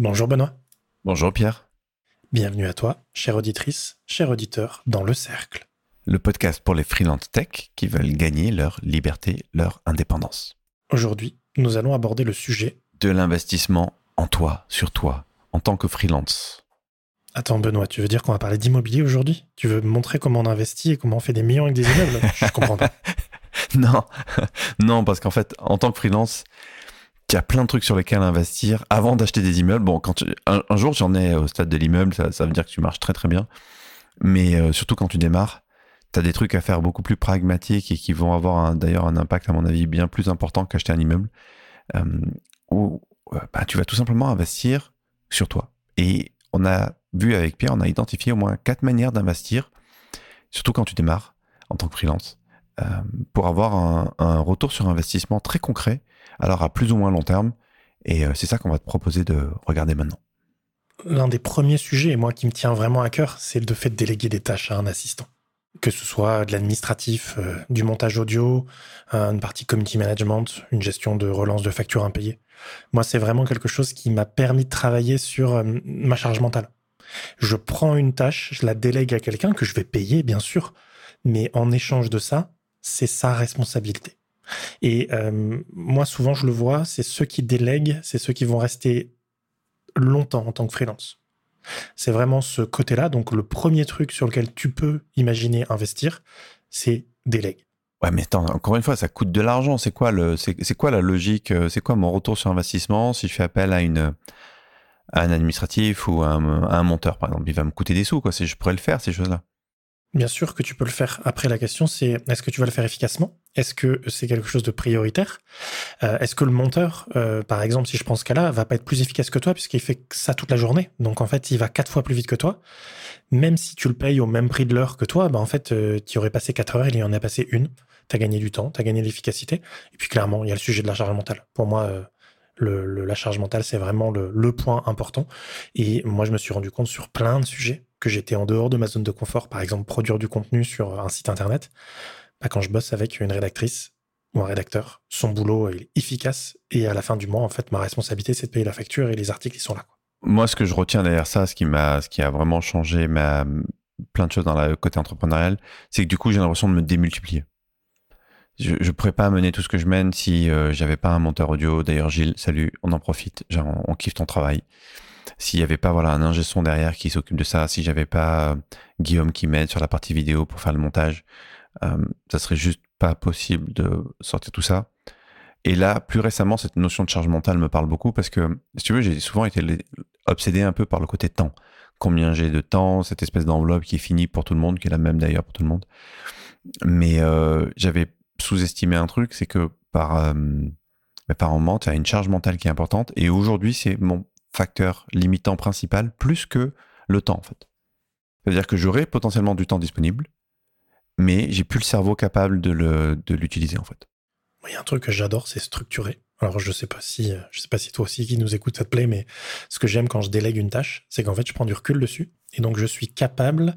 Bonjour Benoît. Bonjour Pierre. Bienvenue à toi, chère auditrice, cher auditeur, dans le cercle. Le podcast pour les freelance tech qui veulent gagner leur liberté, leur indépendance. Aujourd'hui, nous allons aborder le sujet de l'investissement en toi, sur toi, en tant que freelance. Attends Benoît, tu veux dire qu'on va parler d'immobilier aujourd'hui? Tu veux me montrer comment on investit et comment on fait des millions avec des immeubles? Je comprends pas. non, non, parce qu'en fait, en tant que freelance, il y a plein de trucs sur lesquels investir avant d'acheter des immeubles. Bon, quand un, jour j'en ai au stade de l'immeuble, ça, veut dire que tu marches très très bien. Mais euh, surtout quand tu démarres, tu as des trucs à faire beaucoup plus pragmatiques et qui vont avoir d'ailleurs un impact, à mon avis, bien plus important qu'acheter un immeuble. Euh, où bah, tu vas tout simplement investir sur toi. Et on a vu avec Pierre, on a identifié au moins quatre manières d'investir, surtout quand tu démarres en tant que freelance, euh, pour avoir un, un, retour sur investissement très concret, alors à plus ou moins long terme. Et euh, c'est ça qu'on va te proposer de regarder maintenant. L'un des premiers sujets, et moi qui me tient vraiment à cœur, c'est le fait de déléguer des tâches à un assistant que ce soit de l'administratif, euh, du montage audio, une partie community management, une gestion de relance de factures impayées. Moi, c'est vraiment quelque chose qui m'a permis de travailler sur euh, ma charge mentale. Je prends une tâche, je la délègue à quelqu'un que je vais payer, bien sûr, mais en échange de ça, c'est sa responsabilité. Et euh, moi, souvent, je le vois, c'est ceux qui délèguent, c'est ceux qui vont rester longtemps en tant que freelance. C'est vraiment ce côté-là. Donc, le premier truc sur lequel tu peux imaginer investir, c'est délègue. Ouais, mais attends, encore une fois, ça coûte de l'argent. C'est quoi c'est quoi la logique euh, C'est quoi mon retour sur investissement si je fais appel à un administratif ou à un, monteur, par exemple? Il va me coûter des sous, quoi. Si je pourrais le faire, ces choses-là. Bien sûr que tu peux le faire. Après, la question, c'est est-ce que tu vas le faire efficacement? Est-ce que c'est quelque chose de prioritaire? Euh, Est-ce que le monteur, euh, par exemple, si je pense qu'à là, va pas être plus efficace que toi puisqu'il fait ça toute la journée? Donc, en fait, il va quatre fois plus vite que toi. Même si tu le payes au même prix de l'heure que toi, bah, en fait, euh, tu aurais passé quatre heures, il y en a passé une. Tu as gagné du temps, tu as gagné de l'efficacité. Et puis, clairement, il y a le sujet de la charge mentale. Pour moi, le, la charge mentale, c'est vraiment le, point important. Et moi, je me suis rendu compte sur plein de sujets que j'étais en dehors de ma zone de confort, par exemple produire du contenu sur un site internet, bah, quand je bosse avec une rédactrice ou un rédacteur, son boulot est efficace et à la fin du mois, en fait, ma responsabilité, c'est de payer la facture et les articles, ils sont là. Moi, ce que je retiens derrière ça, ce qui m'a, ce qui a vraiment changé ma, plein de choses dans le côté entrepreneurial, c'est que du coup, j'ai l'impression de me démultiplier. Je ne pourrais pas mener tout ce que je mène si euh, j'avais pas un monteur audio. D'ailleurs, Gilles, salut, on en profite. Genre, on kiffe ton travail s'il n'y avait pas voilà un ingé son derrière qui s'occupe de ça, si j'avais pas euh, Guillaume qui m'aide sur la partie vidéo pour faire le montage, euh, ça serait juste pas possible de sortir tout ça. Et là, plus récemment, cette notion de charge mentale me parle beaucoup parce que, si tu veux, j'ai souvent été obsédé un peu par le côté temps. Combien j'ai de temps, cette espèce d'enveloppe qui est finie pour tout le monde, qui est la même d'ailleurs pour tout le monde. Mais euh, j'avais sous-estimé un truc, c'est que par, euh, par moment, tu as une charge mentale qui est importante. Et aujourd'hui, c'est mon facteur limitant principal plus que le temps en fait. C'est-à-dire que j'aurai potentiellement du temps disponible, mais j'ai plus le cerveau capable de l'utiliser en fait. Il y a un truc que j'adore, c'est structurer. Alors je sais pas si euh, je sais pas si toi aussi qui nous écoute ça te plaît, mais ce que j'aime quand je délègue une tâche, c'est qu'en fait je prends du recul dessus et donc je suis capable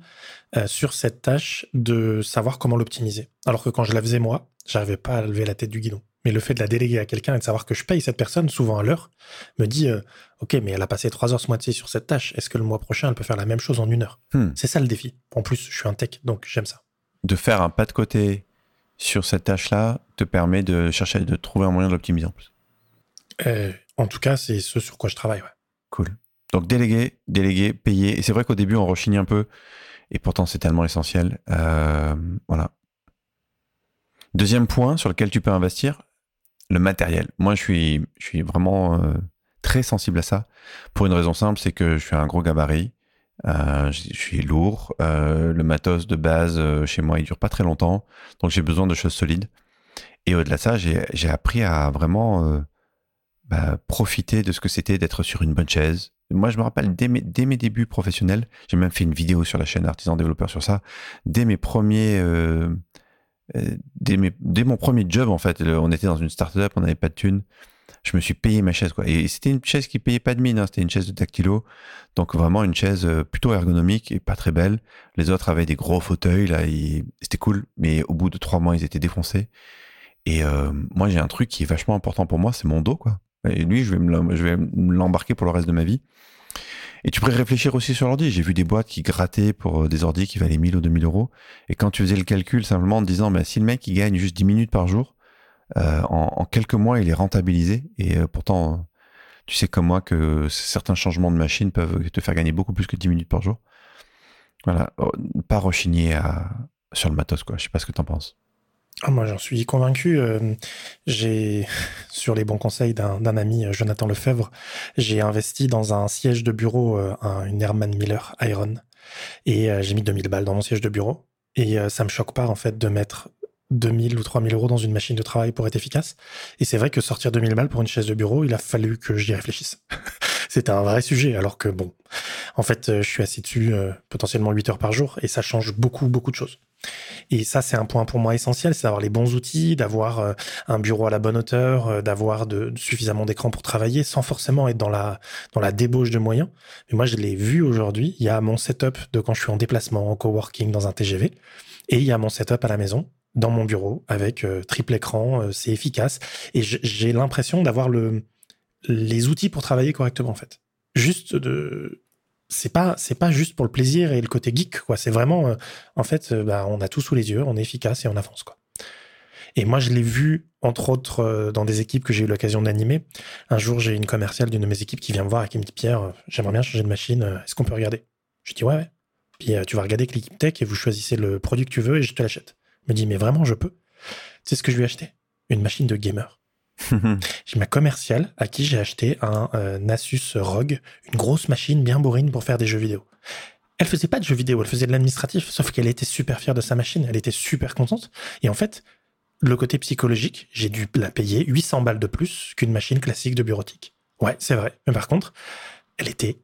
euh, sur cette tâche de savoir comment l'optimiser. Alors que quand je la faisais moi, j'arrivais pas à lever la tête du guidon. Mais le fait de la déléguer à quelqu'un et de savoir que je paye cette personne, souvent à l'heure, me dit euh, Ok, mais elle a passé trois heures ce mois-ci sur cette tâche. Est-ce que le mois prochain, elle peut faire la même chose en une heure hmm. C'est ça le défi. En plus, je suis un tech, donc j'aime ça. De faire un pas de côté sur cette tâche-là te permet de chercher, de trouver un moyen de l'optimiser en plus. Euh, en tout cas, c'est ce sur quoi je travaille. Cool. Donc déléguer, déléguer, payer. Et c'est vrai qu'au début, on rechigne un peu. Et pourtant, c'est tellement essentiel. Euh, voilà. Deuxième point sur lequel tu peux investir, le matériel. Moi, je suis, je suis vraiment euh, très sensible à ça pour une raison simple, c'est que je suis un gros gabarit. Euh, je, suis lourd. Euh, le matos de base chez moi, il dure pas très longtemps, donc j'ai besoin de choses solides. Et au-delà de ça, j'ai appris à vraiment bah, profiter de ce que c'était d'être sur une bonne chaise. Moi, je me rappelle dès mes, dès mes débuts professionnels, j'ai même fait une vidéo sur la chaîne Artisan Développeur sur ça. Dès mes premiers euh, dès, mon premier job, en fait, on était dans une start-up, on n'avait pas de thunes. Je me suis payé ma chaise, quoi. Et c'était une chaise qui payait pas de mine, hein. c'était une chaise de dactylo. Donc vraiment une chaise euh, plutôt ergonomique et pas très belle. Les autres avaient des gros fauteuils, là, c'était cool. Mais au bout de trois mois, ils étaient défoncés. Et euh, moi, j'ai un truc qui est vachement important pour moi, c'est mon dos, quoi. Et lui, je vais me, l'embarquer pour le reste de ma vie. Et tu pourrais réfléchir aussi sur l'ordi. J'ai vu des boîtes qui grattaient pour euh, des ordis qui valaient 1000 ou 2000 euros. Et quand tu faisais le calcul simplement en te disant, bah, si le mec il gagne juste 10 minutes par jour, euh, en, quelques mois, il est rentabilisé. Et euh, pourtant, tu sais comme moi que certains changements de machine peuvent te faire gagner beaucoup plus que 10 minutes par jour. Voilà, oh, pas rechigner sur le matos, quoi. Je sais pas ce que tu en penses. Ah, moi, j'en suis convaincu. Euh, j'ai, sur les bons conseils d'un ami, euh, Jonathan Lefebvre, j'ai investi dans un siège de bureau, euh, une Herman Miller Iron, et j'ai mis 2000 balles dans mon siège de bureau. Et ça me choque pas, en fait, de mettre 2000 ou 3000 euros dans une machine de travail pour être efficace. Et c'est vrai que sortir 2000 balles pour une chaise de bureau, il a fallu que j'y réfléchisse. C'était un vrai sujet, alors que bon, en fait, je suis assis dessus potentiellement 8 heures par jour et ça change beaucoup, beaucoup de choses. Et ça, c'est un point pour moi essentiel, c'est d'avoir les bons outils, d'avoir euh, un bureau à la bonne hauteur, euh, d'avoir de, suffisamment d'écran pour travailler sans forcément être dans la, dans la débauche de moyens. Mais moi, je l'ai vu aujourd'hui. Il y a mon setup de quand je suis en déplacement, en coworking, dans un TGV. Et il y a mon setup à la maison, dans mon bureau, avec euh, triple écran. c'est efficace. Et j'ai l'impression d'avoir le, les outils pour travailler correctement, en fait. Juste de, c'est pas c'est pas juste pour le plaisir et le côté geek quoi. C'est vraiment euh, en fait euh, bah, on a tout sous les yeux on est efficace et on avance quoi. Et moi je l'ai vu entre autres euh, dans des équipes que j'ai eu l'occasion d'animer. Un jour j'ai une commerciale d'une de mes équipes qui vient me voir et qui me dit Pierre j'aimerais bien changer de machine est-ce qu'on peut regarder? Je dis ouais ouais. Puis tu vas regarder avec l'équipe tech et vous choisissez le produit que tu veux et je te l'achète. Me dit mais vraiment je peux? C'est ce que je lui ai acheté? Une machine de gamer j'ai ma commerciale à qui j'ai acheté un euh, Asus ROG, une grosse machine bien bourrine pour faire des jeux vidéo. Elle faisait pas de jeux vidéo, elle faisait de l'administratif, sauf qu'elle était super fière de sa machine, elle était super contente. Et en fait, le côté psychologique, j'ai dû la payer 800 balles de plus qu'une machine classique de bureautique. Ouais, c'est vrai. Mais par contre, elle était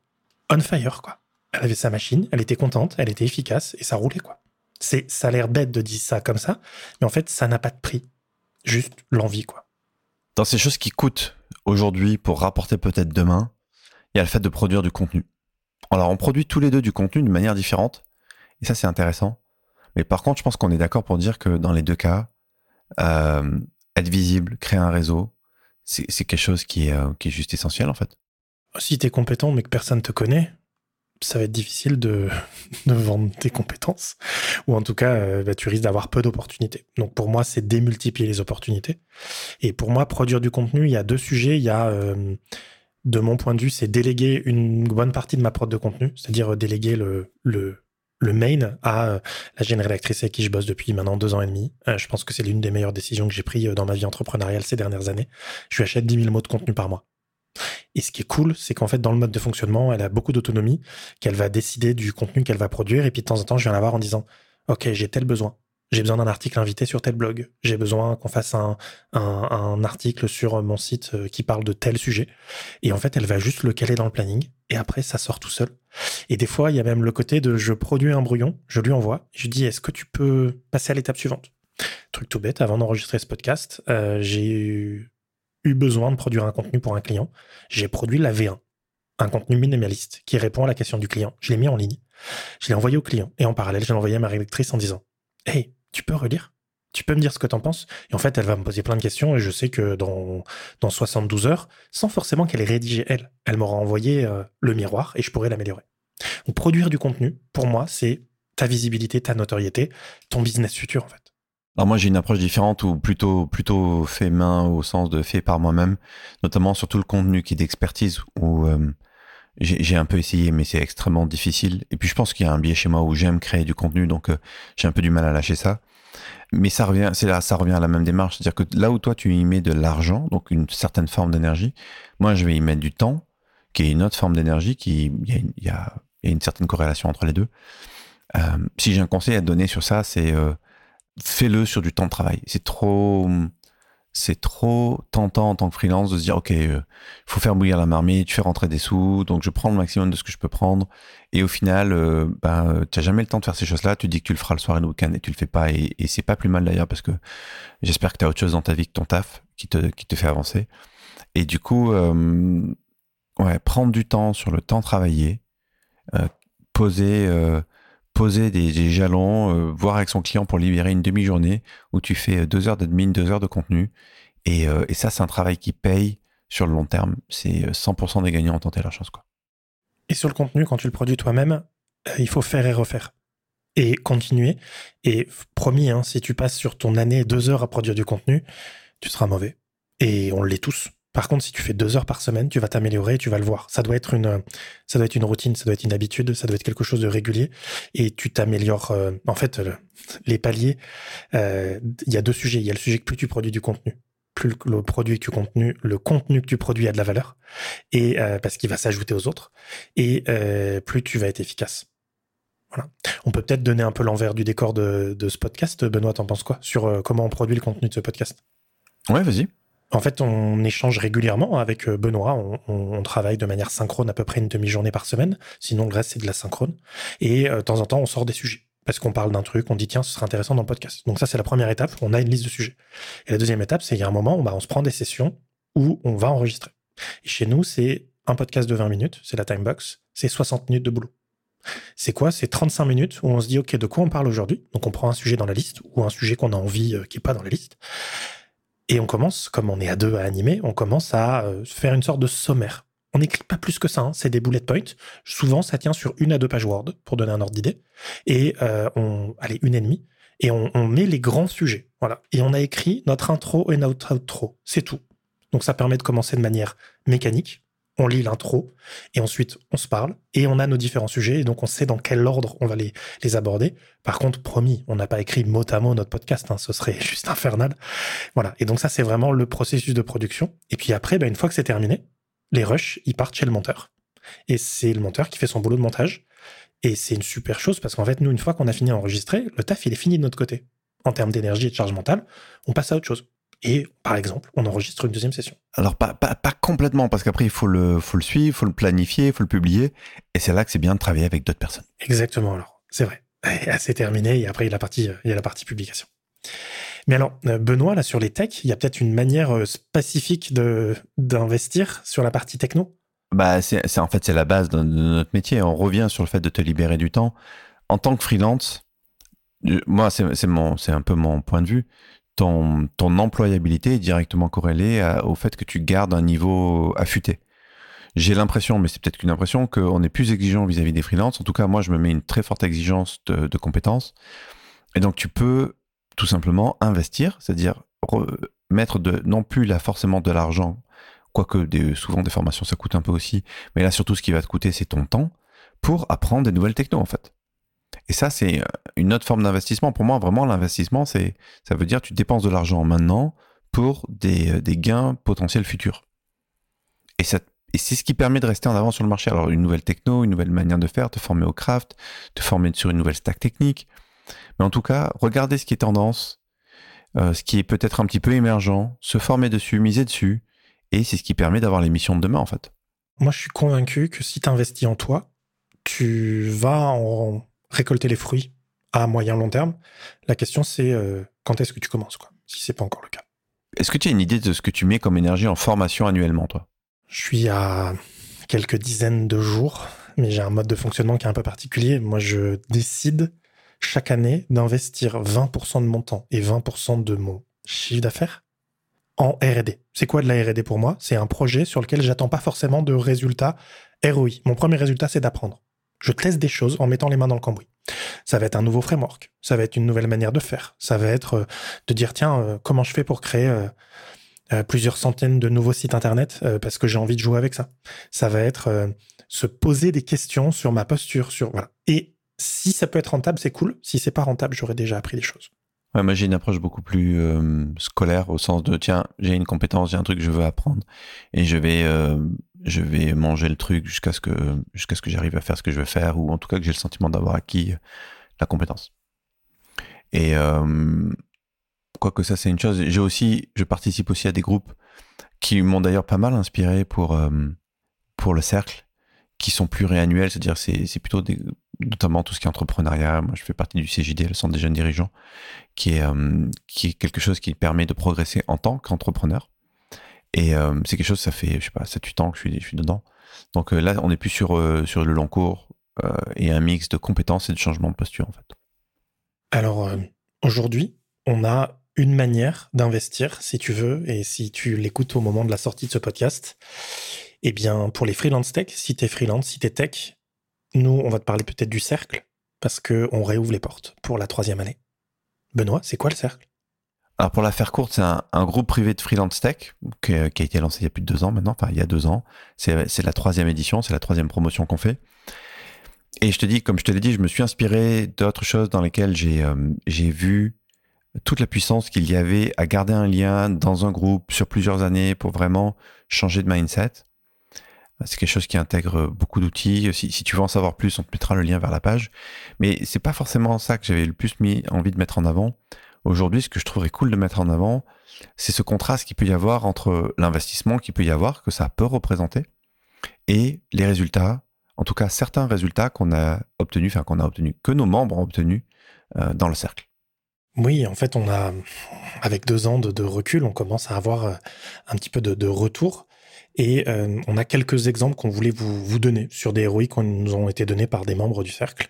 on fire, quoi. Elle avait sa machine, elle était contente, elle était efficace et ça roulait, quoi. C'est, ça a l'air bête de dire ça comme ça, mais en fait, ça n'a pas de prix. Juste l'envie, quoi. Dans ces choses qui coûtent aujourd'hui pour rapporter peut-être demain, il y a le fait de produire du contenu. Alors, on produit tous les deux du contenu de manière différente, et ça, c'est intéressant. Mais par contre, je pense qu'on est d'accord pour dire que dans les deux cas, euh, être visible, créer un réseau, c'est quelque chose qui est, euh, qui est juste essentiel, en fait. Si tu es compétent, mais que personne te connaît, ça va être difficile de, vendre tes compétences, ou en tout cas, euh, bah, tu risques d'avoir peu d'opportunités. Donc pour moi, c'est démultiplier les opportunités. Et pour moi, produire du contenu, il y a deux sujets. Il y a, euh, de mon point de vue, c'est déléguer une bonne partie de ma prod de contenu, c'est-à-dire euh, déléguer le, le, le main à la jeune rédactrice avec qui je bosse depuis maintenant deux ans et demi. je pense que c'est l'une des meilleures décisions que j'ai prises dans ma vie entrepreneuriale ces dernières années. Je lui achète 10 000 mots de contenu par mois. Et ce qui est cool, c'est qu'en fait, dans le mode de fonctionnement, elle a beaucoup d'autonomie, qu'elle va décider du contenu qu'elle va produire. Et puis de temps en temps, je viens la voir en disant, OK, j'ai tel besoin. J'ai besoin d'un article invité sur tel blog. J'ai besoin qu'on fasse un, un, article sur mon site euh, qui parle de tel sujet. Et en fait, elle va juste le caler dans le planning. Et après, ça sort tout seul. Et des fois, il y a même le côté de je produis un brouillon, je lui envoie. Je dis, est-ce que tu peux passer à l'étape suivante? Truc tout bête, avant d'enregistrer ce podcast, euh, j'ai eu eu besoin de produire un contenu pour un client, j'ai produit la V1, un contenu minimaliste qui répond à la question du client. Je l'ai mis en ligne, je l'ai envoyé au client et en parallèle, je l'ai envoyé à ma rédactrice en disant Hey, tu peux relire? Tu peux me dire ce que tu en penses? Et en fait, elle va me poser plein de questions et je sais que dans, dans 72 heures, sans forcément qu'elle ait rédigé elle, elle m'aura envoyé euh, le miroir et je pourrais l'améliorer. Donc produire du contenu, pour moi, c'est ta visibilité, ta notoriété, ton business futur en fait. Alors moi j'ai une approche différente ou plutôt plutôt fait main au sens de fait par moi-même, notamment sur tout le contenu qui est d'expertise où euh, j'ai un peu essayé mais c'est extrêmement difficile. Et puis je pense qu'il y a un biais chez moi où j'aime créer du contenu donc euh, j'ai un peu du mal à lâcher ça. Mais ça revient, c'est là, ça revient à la même démarche, c'est-à-dire que là où toi tu y mets de l'argent, donc une certaine forme d'énergie, moi je vais y mettre du temps, qui est une autre forme d'énergie, qui il y a, y, y a, une certaine corrélation entre les deux. Euh, si j'ai un conseil à donner sur ça, c'est euh, fais-le sur du temps de travail. C'est trop, c'est trop tentant en tant que freelance de se dire, OK, il euh, faut faire bouillir la marmite, fais rentrer des sous, donc je prends le maximum de ce que je peux prendre. Et au final, euh, ben, tu n'as jamais le temps de faire ces choses-là. Tu dis que tu le feras le soir et le week-end et tu le fais pas. Et, c'est pas plus mal d'ailleurs parce que j'espère que tu as autre chose dans ta vie que ton taf qui te, qui te fait avancer. Et du coup, euh, ouais, prendre du temps sur le temps travaillé, poser poser des, jalons, euh, voir avec son client pour libérer une demi-journée où tu fais deux heures d'admin, deux heures de contenu. Et, euh, et ça, c'est un travail qui paye sur le long terme, c'est 100% des gagnants ont tenté leur chance. Quoi. Et sur le contenu, quand tu le produis toi-même, euh, il faut faire et refaire. Et continuer. Et promis, hein, si tu passes sur ton année deux heures à produire du contenu, tu seras mauvais. Et on l'est tous. Par contre, si tu fais deux heures par semaine, tu vas t'améliorer, tu vas le voir. Ça doit être une, ça doit être une routine, ça doit être une habitude, ça doit être quelque chose de régulier. Et tu t'améliores. Euh, en fait, les paliers, euh, il y a deux sujets. Il y a le sujet que plus tu produis du contenu, plus le, produit que tu contenu, le contenu que tu produis a de la valeur, et euh, parce qu'il va s'ajouter aux autres, et plus tu vas être efficace. On peut peut-être donner un peu l'envers du décor de, de ce podcast. Benoît, t'en penses quoi sur comment on produit le contenu de ce podcast? Ouais, vas-y. En fait, on échange régulièrement avec euh, Benoît. On, travaille de manière synchrone à peu près une demi-journée par semaine. Sinon, le reste, c'est de la synchrone. Et euh, de temps en temps, on sort des sujets. Parce qu'on parle d'un truc, on dit tiens, ce serait intéressant dans le podcast. Donc ça, c'est la première étape. On a une liste de sujets. Et la deuxième étape, c'est qu'il y a un moment où bah, on se prend des sessions où on va enregistrer. Et chez nous, c'est un podcast de 20 minutes, c'est la timebox, c'est 60 minutes de boulot. C'est quoi? C'est 35 minutes où on se dit, OK, de quoi on parle aujourd'hui? Donc on prend un sujet dans la liste ou un sujet qu'on a envie euh, qui n'est pas dans la liste. Et on commence, comme on est à deux à animer, on commence à euh, faire une sorte de sommaire. On n'écrit pas plus que ça, hein, c'est des bullet points. Souvent, ça tient sur une à deux pages Word, pour donner un ordre d'idée. Et euh, on, allez, une et demie. Et on, on, met les grands sujets. Voilà. Et on a écrit notre intro et notre outro. C'est tout. Donc ça permet de commencer de manière mécanique on lit l'intro et ensuite on se parle et on a nos différents sujets et donc on sait dans quel ordre on va les, aborder. Par contre, promis, on n'a pas écrit mot à mot notre podcast, hein, ce serait juste infernal. Voilà. Et donc ça, c'est vraiment le processus de production. Et puis après, bah, une fois que c'est terminé, les rushs, ils partent chez le monteur. Et c'est le monteur qui fait son boulot de montage. Et c'est une super chose parce qu'en fait, nous, une fois qu'on a fini d'enregistrer, le taf, il est fini de notre côté. En termes d'énergie et de charge mentale, on passe à autre chose et par exemple, on enregistre une deuxième session. Alors pas, pas, pas complètement, parce qu'après il faut le, faut le suivre, il faut le planifier, il faut le publier, et c'est là que c'est bien de travailler avec d'autres personnes. Exactement, alors c'est vrai. C'est terminé, et après il y a la partie, il y a la partie publication. Mais alors, euh, Benoît, là sur les techs, il y a peut-être une manière euh, spécifique d'investir sur la partie techno? Bah, c'est en fait c'est la base de, notre métier. On revient sur le fait de te libérer du temps. En tant que freelance, moi c'est mon c'est un peu mon point de vue ton, ton employabilité est directement corrélée au fait que tu gardes un niveau affûté. J'ai l'impression, mais c'est peut-être qu'une impression, qu'on est plus exigeant vis-à-vis des freelances. En tout cas, moi, je me mets une très forte exigence de, compétences. Et donc, tu peux tout simplement investir, c'est-à-dire mettre de, non plus là forcément de l'argent, quoique des, souvent des formations, ça coûte un peu aussi, mais là, surtout, ce qui va te coûter, c'est ton temps pour apprendre des nouvelles technos, en fait. Et ça, c'est euh, une autre forme d'investissement. Pour moi, vraiment, l'investissement, c'est, ça veut dire que tu dépenses de l'argent maintenant pour des, euh, des gains potentiels futurs. Et, ça, et c'est ce qui permet de rester en avant sur le marché. Alors, une nouvelle techno, une nouvelle manière de faire, te former au craft, te former sur une nouvelle stack technique. Mais en tout cas, regardez ce qui est tendance, euh, ce qui est peut-être un petit peu émergent, se former dessus, miser dessus. Et c'est ce qui permet d'avoir les missions de demain, en fait. Moi, je suis convaincu que si tu investis en toi, tu vas en récolter les fruits à moyen long terme. La question, c'est euh, quand est-ce que tu commences, quoi, si c'est pas encore le cas. Est-ce que tu as une idée de ce que tu mets comme énergie en formation annuellement, toi? Je suis à quelques dizaines de jours, mais j'ai un mode de fonctionnement qui est un peu particulier. Moi, je décide chaque année d'investir 20% de mon temps et 20% de mon chiffre d'affaires en R&D. C'est quoi de la R&D pour moi? C'est un projet sur lequel j'attends pas forcément de résultats ROI. Mon premier résultat, c'est d'apprendre. Je teste des choses en mettant les mains dans le cambouis. Ça va être un nouveau framework, ça va être une nouvelle manière de faire, ça va être euh, de dire tiens, euh, comment je fais pour créer euh, plusieurs centaines de nouveaux sites internet parce que j'ai envie de jouer avec ça. Ça va être se poser des questions sur ma posture, sur voilà. Et si ça peut être rentable, c'est cool. Si c'est pas rentable, j'aurais déjà appris des choses. Ouais, moi j'ai une approche beaucoup plus scolaire au sens de tiens, j'ai une compétence, j'ai un truc que je veux apprendre et je vais je vais manger le truc jusqu'à ce que jusqu'à ce que j'arrive à faire ce que je veux faire ou en tout cas que j'ai le sentiment d'avoir acquis la compétence. Et euh, quoique ça c'est une chose, j'ai aussi je participe aussi à des groupes qui m'ont d'ailleurs pas mal inspiré pour euh, pour le cercle qui sont plus réannuels, c'est-à-dire c'est c'est plutôt des notamment tout ce qui est entrepreneuriat. Moi, je fais partie du CJD, le Centre des jeunes dirigeants, qui est, euh, qui est quelque chose qui permet de progresser en tant qu'entrepreneur. Et euh, c'est quelque chose, ça fait, je sais pas, 7-8 ans que je suis, dedans. Donc euh, là, on n'est plus sur, euh, sur le long cours et un mix de compétences et de changement de posture, en fait. Alors, aujourd'hui, on a une manière d'investir, si tu veux, et si tu l'écoutes au moment de la sortie de ce podcast, eh bien, pour les freelance tech, si tu es freelance, si tu es tech, nous, on va te parler peut-être du cercle, parce qu'on réouvre les portes pour la troisième année. Benoît, c'est quoi le cercle? Alors pour la faire courte, c'est un, groupe privé de freelance tech qui, a été lancé il y a plus de deux ans maintenant, enfin il y a deux ans. C'est la troisième édition, c'est la troisième promotion qu'on fait. Et je te dis, comme je te l'ai dit, je me suis inspiré d'autres choses dans lesquelles j'ai euh, j'ai vu toute la puissance qu'il y avait à garder un lien dans un groupe sur plusieurs années pour vraiment changer de mindset. C'est quelque chose qui intègre beaucoup d'outils. Si, si, tu veux en savoir plus, on te mettra le lien vers la page. Mais c'est pas forcément ça que j'avais le plus mis envie de mettre en avant. Aujourd'hui, ce que je trouverais cool de mettre en avant, c'est ce contraste qu'il peut y avoir entre l'investissement qu'il peut y avoir, que ça peut représenter, et les résultats, en tout cas certains résultats qu'on a obtenus, enfin qu'on a obtenus, que nos membres ont obtenus euh, dans le cercle. Oui, en fait, on a, avec deux ans de, recul, on commence à avoir euh, un petit peu de, retour. Et euh, on a quelques exemples qu'on voulait vous, donner sur des héroïques qui nous ont été donnés par des membres du cercle.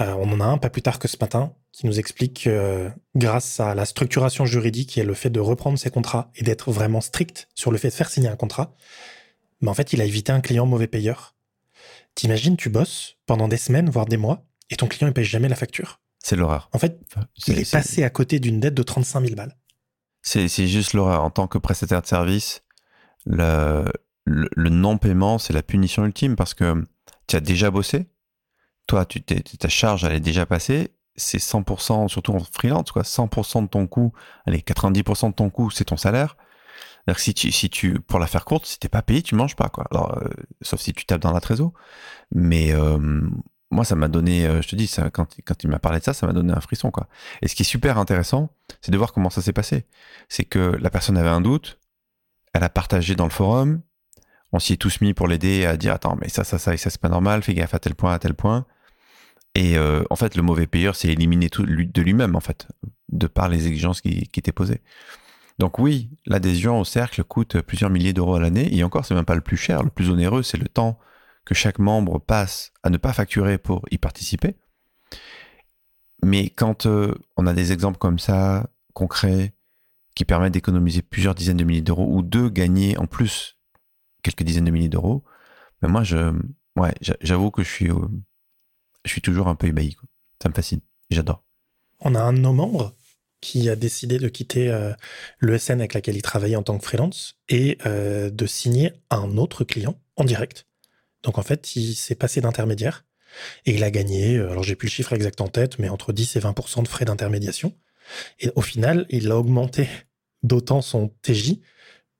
Euh, on en a un pas plus tard que ce matin qui nous explique que grâce à la structuration juridique et le fait de reprendre ses contrats et d'être vraiment strict sur le fait de faire signer un contrat, mais en fait, il a évité un client mauvais payeur. T'imagines, tu bosses pendant des semaines, voire des mois, et ton client ne paye jamais la facture. C'est l'horreur. En fait, il est, passé à côté d'une dette de 35 000 balles. C'est juste l'horreur. En tant que prestataire de service, le, le, non-paiement, c'est la punition ultime parce que tu as déjà bossé. Toi, tu ta charge, elle est déjà passée. C'est 100%, surtout en freelance, quoi. 100% de ton coût, allez, 90% de ton coût, c'est ton salaire. cest si tu, si tu, pour la faire courte, si t'es pas payé, tu manges pas, quoi. Alors, euh, sauf si tu tapes dans la trésor. Mais euh, moi, ça m'a donné, euh, je te dis, ça, quand, quand il m'a parlé de ça, ça m'a donné un frisson, quoi. Et ce qui est super intéressant, c'est de voir comment ça s'est passé. C'est que la personne avait un doute, elle a partagé dans le forum, on s'y est tous mis pour l'aider à dire, attends, mais ça, ça, ça, et ça, c'est pas normal, fais gaffe à tel point, à tel point. Et euh, en fait, le mauvais payeur s'est éliminé tout, de lui-même, en fait, de par les exigences qui, étaient posées. Donc oui, l'adhésion au cercle coûte plusieurs milliers d'euros à l'année, et encore, c'est même pas le plus cher. Le plus onéreux, c'est le temps que chaque membre passe à ne pas facturer pour y participer. Mais quand euh, on a des exemples comme ça, concrets, qui permettent d'économiser plusieurs dizaines de milliers d'euros ou de gagner en plus quelques dizaines de milliers d'euros, ben moi, je, ouais, j'avoue que je suis, je suis toujours un peu ébahi. Ça me fascine. J'adore. On a un de nos membres qui a décidé de quitter euh, l'ESN avec laquelle il travaillait en tant que freelance et de signer un autre client en direct donc en fait, il s'est passé d'intermédiaire et il a gagné, euh, alors j'ai plus le chiffre exact en tête, mais entre 10 et 20% de frais d'intermédiation. Et au final, il a augmenté d'autant son TJ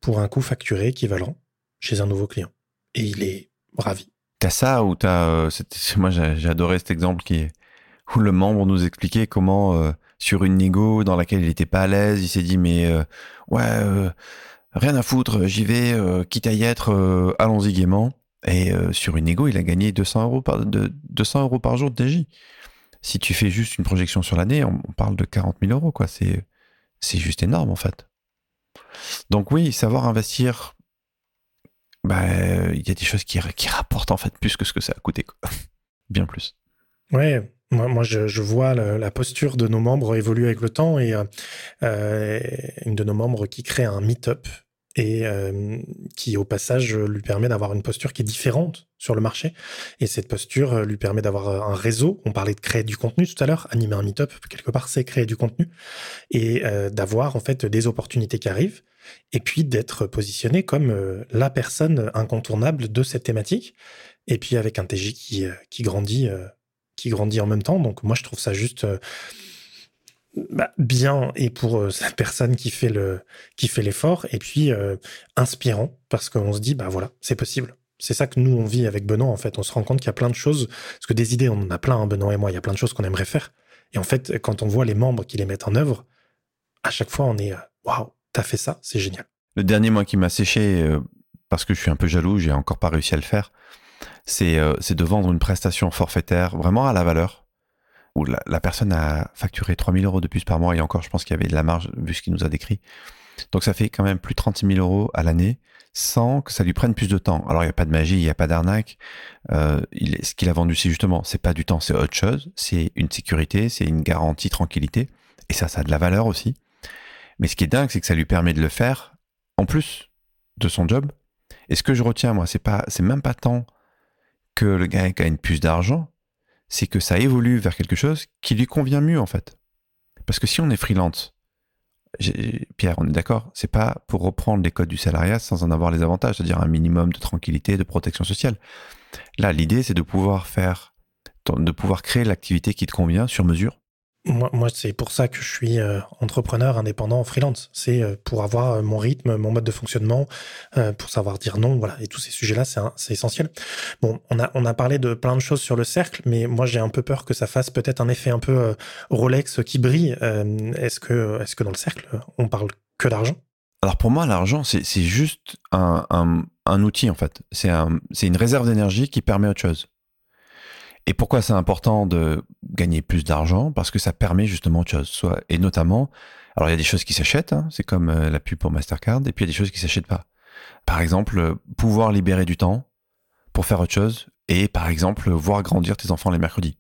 pour un coût facturé équivalent chez un nouveau client. Et il est ravi. T'as ça ou t'as... Euh, moi adoré cet exemple qui où le membre nous expliquait comment euh, sur une négo dans laquelle il n'était pas à l'aise, il s'est dit mais ouais, rien à foutre, j'y vais, quitte à y être, allons-y gaiement. Et euh, sur une égo, il a gagné 200 euros par, de, 200 euros par jour de DJ. Si tu fais juste une projection sur l'année, on, parle de 40 000 euros. quoi. C'est, c'est juste énorme, en fait. Donc oui, savoir investir, bah, il y a des choses qui, rapportent, en fait, plus que ce que ça a coûté. Quoi. Bien plus. Ouais, moi, moi je, je vois la, posture de nos membres évoluer avec le temps et euh, euh, une de nos membres qui crée un meet-up et euh, qui au passage lui permet d'avoir une posture qui est différente sur le marché. Et cette posture euh, lui permet d'avoir euh, un réseau. On parlait de créer du contenu tout à l'heure, animer un meet-up, quelque part, c'est créer du contenu et d'avoir en fait des opportunités qui arrivent et puis d'être positionné comme la personne incontournable de cette thématique. Et puis avec un TJ qui, qui grandit, qui grandit en même temps. Donc moi je trouve ça juste bah, bien et pour euh, cette personne qui fait le qui fait l'effort et puis euh, inspirant parce qu'on se dit bah voilà c'est possible. C'est ça que nous on vit avec Benoît en fait. On se rend compte qu'il y a plein de choses parce que des idées on en a plein hein, Benoît et moi il y a plein de choses qu'on aimerait faire. Et en fait quand on voit les membres qui les mettent en œuvre à chaque fois on est euh, waouh t'as fait ça c'est génial le dernier mois qui m'a séché parce que je suis un peu jaloux j'ai encore pas réussi à le faire c'est de vendre une prestation forfaitaire vraiment à la valeur où la, personne a facturé 3000 euros de plus par mois et encore, je pense qu'il y avait de la marge vu ce qu'il nous a décrit. Donc ça fait quand même plus de 36 000 euros à l'année sans que ça lui prenne plus de temps. Alors il n'y a pas de magie, il n'y a pas d'arnaque. Euh, ce qu'il a vendu, c'est justement, c'est pas du temps, c'est autre chose. C'est une sécurité, c'est une garantie tranquillité. Et ça, ça a de la valeur aussi. Mais ce qui est dingue, c'est que ça lui permet de le faire en plus de son job. Et ce que je retiens, moi, c'est pas, c'est même pas tant que le gars gagne plus d'argent, c'est que ça évolue vers quelque chose qui lui convient mieux, en fait. Parce que si on est freelance, Pierre, on est d'accord, c'est pas pour reprendre les codes du salariat sans en avoir les avantages, c'est-à-dire un minimum de tranquillité, de protection sociale. Là, l'idée, c'est de pouvoir faire, de pouvoir créer l'activité qui te convient sur mesure moi, c'est pour ça que je suis euh, entrepreneur indépendant freelance. C'est euh, pour avoir euh, mon rythme, mon mode de fonctionnement, pour savoir dire non, voilà. Et tous ces sujets-là, c'est essentiel. Bon, on a on a parlé de plein de choses sur le cercle, mais moi j'ai un peu peur que ça fasse peut-être un effet un peu Rolex qui brille. est-ce que est-ce que dans le cercle, on parle que d'argent? Alors pour moi, l'argent, c'est juste un, un, outil en fait. C'est un, une réserve d'énergie qui permet autre chose. Et pourquoi c'est important de gagner plus d'argent? Parce que ça permet justement autre chose. Soit, et notamment, alors il y a des choses qui s'achètent, hein, c'est comme euh, la pub pour Mastercard, et puis il y a des choses qui s'achètent pas. Par exemple, euh, pouvoir libérer du temps pour faire autre chose, et par exemple, voir grandir tes enfants les mercredis.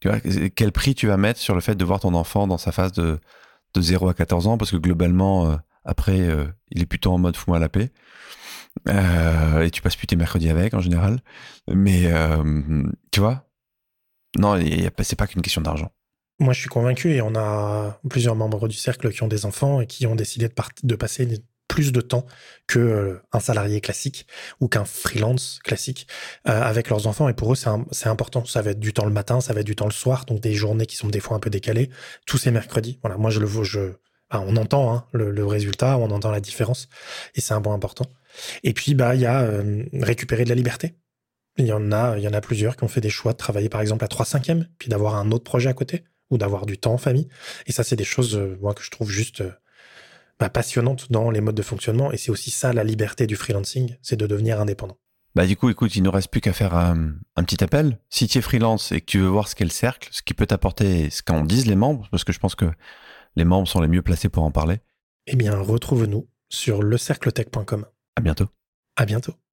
Tu vois, quel prix tu vas mettre sur le fait de voir ton enfant dans sa phase de, de 0 à 14 ans, parce que globalement, euh, après, il est plutôt en mode fous-moi la paix. et tu passes plus tes mercredis avec en général. Mais tu vois, non, c'est pas qu'une question d'argent. Moi, je suis convaincu et on a plusieurs membres du cercle qui ont des enfants et qui ont décidé de, passer plus de temps que euh, un salarié classique ou qu'un freelance classique euh, avec leurs enfants. Et pour eux, c'est important. Ça va être du temps le matin, ça va être du temps le soir, donc des journées qui sont des fois un peu décalées. Tous ces mercredis. Voilà, moi, je le vois. Je, on entend hein, le, résultat, on entend la différence, et c'est un point important. Et puis, bah, il y a euh, récupérer de la liberté. Il y en a, il y en a plusieurs qui ont fait des choix de travailler par exemple à 3 cinquièmes, puis d'avoir un autre projet à côté, ou d'avoir du temps en famille. Et ça, c'est des choses, euh, moi, que je trouve juste euh, bah, passionnantes dans les modes de fonctionnement. Et c'est aussi ça la liberté du freelancing, c'est de devenir indépendant. Bah du coup, écoute, il nous reste plus qu'à faire un, petit appel. Si tu es freelance et que tu veux voir ce qu'est le cercle, ce qui peut t'apporter, ce qu'en disent les membres, parce que je pense que les membres sont les mieux placés pour en parler. Eh bien, retrouve-nous sur lecercletech.com. À bientôt. À bientôt.